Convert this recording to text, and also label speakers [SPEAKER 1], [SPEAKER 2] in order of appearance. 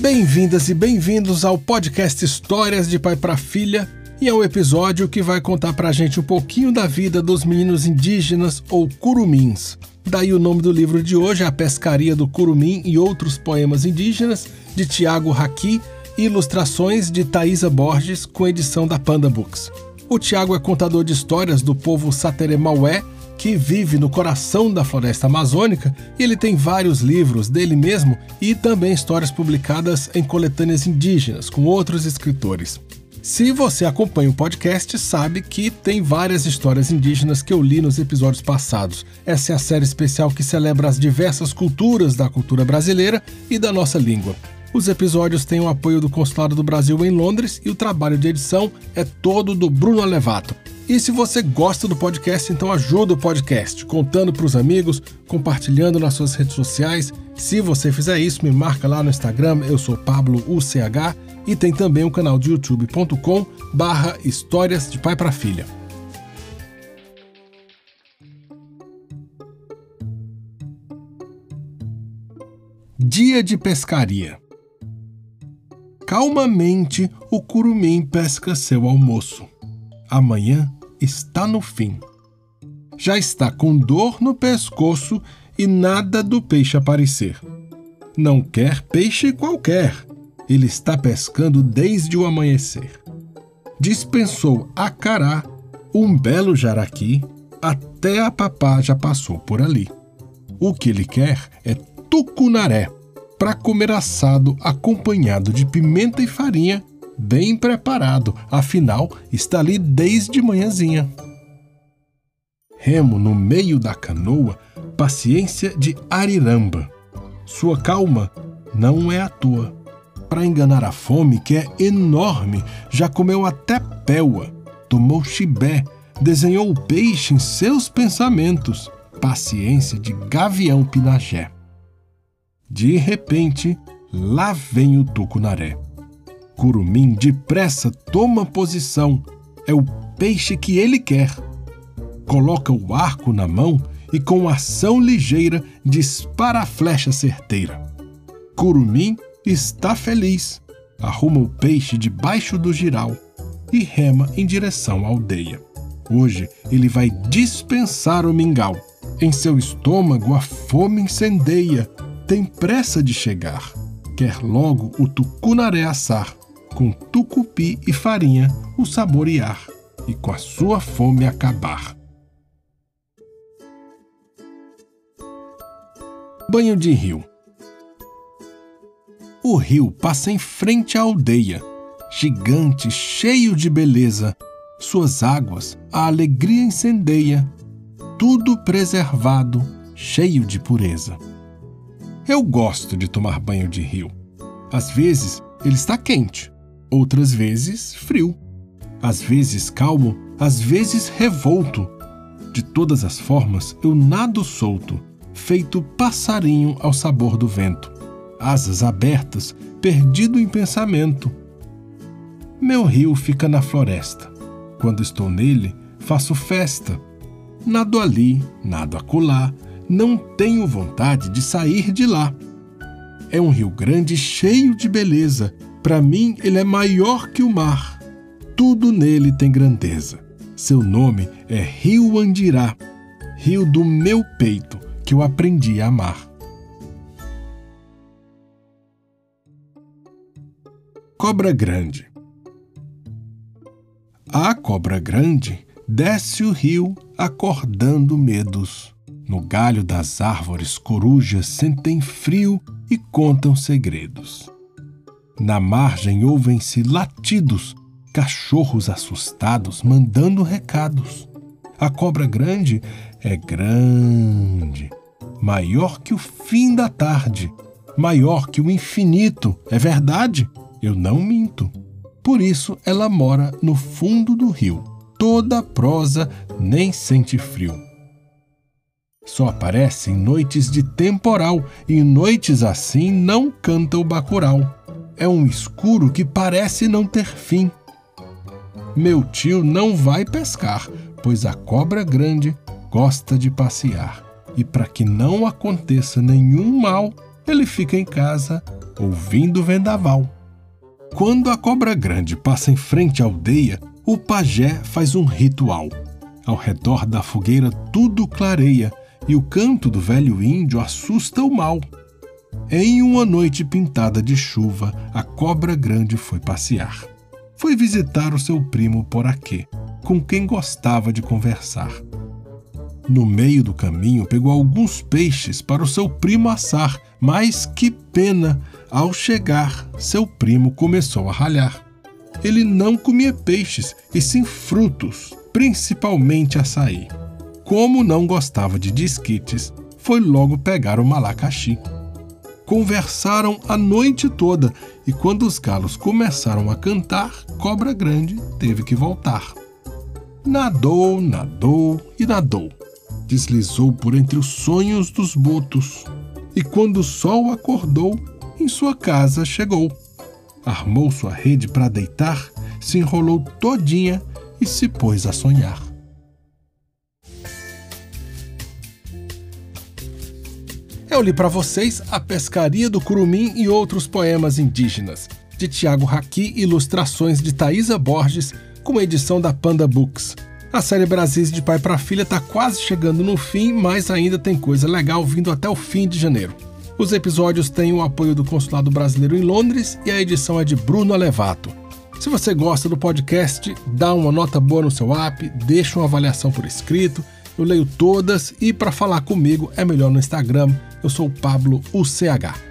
[SPEAKER 1] Bem-vindas e bem-vindos ao podcast Histórias de Pai para Filha e é um episódio que vai contar pra gente um pouquinho da vida dos meninos indígenas ou curumins. Daí o nome do livro de hoje é A Pescaria do Curumim e Outros Poemas Indígenas, de Tiago Raqui, e ilustrações de Thaisa Borges, com edição da Panda Books. O Tiago é contador de histórias do povo Sateremaué, que vive no coração da floresta amazônica, e ele tem vários livros dele mesmo e também histórias publicadas em coletâneas indígenas com outros escritores. Se você acompanha o podcast, sabe que tem várias histórias indígenas que eu li nos episódios passados. Essa é a série especial que celebra as diversas culturas da cultura brasileira e da nossa língua. Os episódios têm o apoio do Consulado do Brasil em Londres e o trabalho de edição é todo do Bruno Alevato. E se você gosta do podcast, então ajuda o podcast, contando para os amigos, compartilhando nas suas redes sociais. Se você fizer isso, me marca lá no Instagram, eu sou Pablo UCH, e tem também o canal de youtube.com barra Histórias de Pai para Filha. Dia de pescaria. Calmamente o curumim pesca seu almoço. Amanhã está no fim. Já está com dor no pescoço e nada do peixe aparecer. Não quer peixe qualquer. Ele está pescando desde o amanhecer. Dispensou a cará, um belo jaraqui, até a papá já passou por ali. O que ele quer é tucunaré, para comer assado acompanhado de pimenta e farinha bem preparado, afinal está ali desde manhãzinha. Remo no meio da canoa, paciência de ariramba. Sua calma não é à toa. Para enganar a fome, que é enorme, já comeu até péua, tomou chibé, desenhou o peixe em seus pensamentos. Paciência de gavião pinagé. De repente, lá vem o tucunaré. Curumim depressa toma posição. É o peixe que ele quer. Coloca o arco na mão e, com ação ligeira, dispara a flecha certeira. Curumim está feliz. Arruma o peixe debaixo do giral e rema em direção à aldeia. Hoje ele vai dispensar o mingau. Em seu estômago a fome incendeia. Tem pressa de chegar. Quer logo o tucunaré assar com tucupi e farinha o saborear e com a sua fome acabar. Banho de rio. O rio passa em frente à aldeia, gigante, cheio de beleza. Suas águas a alegria incendeia, tudo preservado, cheio de pureza. Eu gosto de tomar banho de rio. Às vezes ele está quente, outras vezes frio, às vezes calmo, às vezes revolto. De todas as formas, eu nado solto, feito passarinho ao sabor do vento, asas abertas, perdido em pensamento. Meu rio fica na floresta. Quando estou nele, faço festa. Nado ali, nado acolá, não tenho vontade de sair de lá. É um rio grande cheio de beleza, para mim, ele é maior que o mar. Tudo nele tem grandeza. Seu nome é Rio Andirá, rio do meu peito, que eu aprendi a amar. Cobra Grande A cobra grande desce o rio acordando medos. No galho das árvores, corujas sentem frio e contam segredos. Na margem ouvem-se latidos, cachorros assustados mandando recados. A cobra grande é grande, maior que o fim da tarde, maior que o infinito. É verdade, eu não minto. Por isso ela mora no fundo do rio. Toda prosa nem sente frio. Só aparece em noites de temporal e noites assim não canta o bacural é um escuro que parece não ter fim. Meu tio não vai pescar, pois a cobra grande gosta de passear. E para que não aconteça nenhum mal, ele fica em casa ouvindo o vendaval. Quando a cobra grande passa em frente à aldeia, o pajé faz um ritual. Ao redor da fogueira tudo clareia e o canto do velho índio assusta o mal. Em uma noite pintada de chuva, a cobra grande foi passear. Foi visitar o seu primo Poraquê, com quem gostava de conversar. No meio do caminho, pegou alguns peixes para o seu primo assar, mas que pena! Ao chegar, seu primo começou a ralhar. Ele não comia peixes, e sim frutos, principalmente açaí. Como não gostava de disquites, foi logo pegar o malacaxi. Conversaram a noite toda e quando os galos começaram a cantar, Cobra Grande teve que voltar. Nadou, nadou e nadou. Deslizou por entre os sonhos dos botos. E quando o sol acordou, em sua casa chegou. Armou sua rede para deitar, se enrolou todinha e se pôs a sonhar. Eu li para vocês A Pescaria do Curumim e outros poemas indígenas, de Tiago Raqui, ilustrações de Thaisa Borges, com edição da Panda Books. A série Brasis de Pai para Filha está quase chegando no fim, mas ainda tem coisa legal vindo até o fim de janeiro. Os episódios têm o apoio do Consulado Brasileiro em Londres e a edição é de Bruno Alevato. Se você gosta do podcast, dá uma nota boa no seu app, deixa uma avaliação por escrito. Eu leio todas e para falar comigo é melhor no Instagram. Eu sou o Pablo UCH.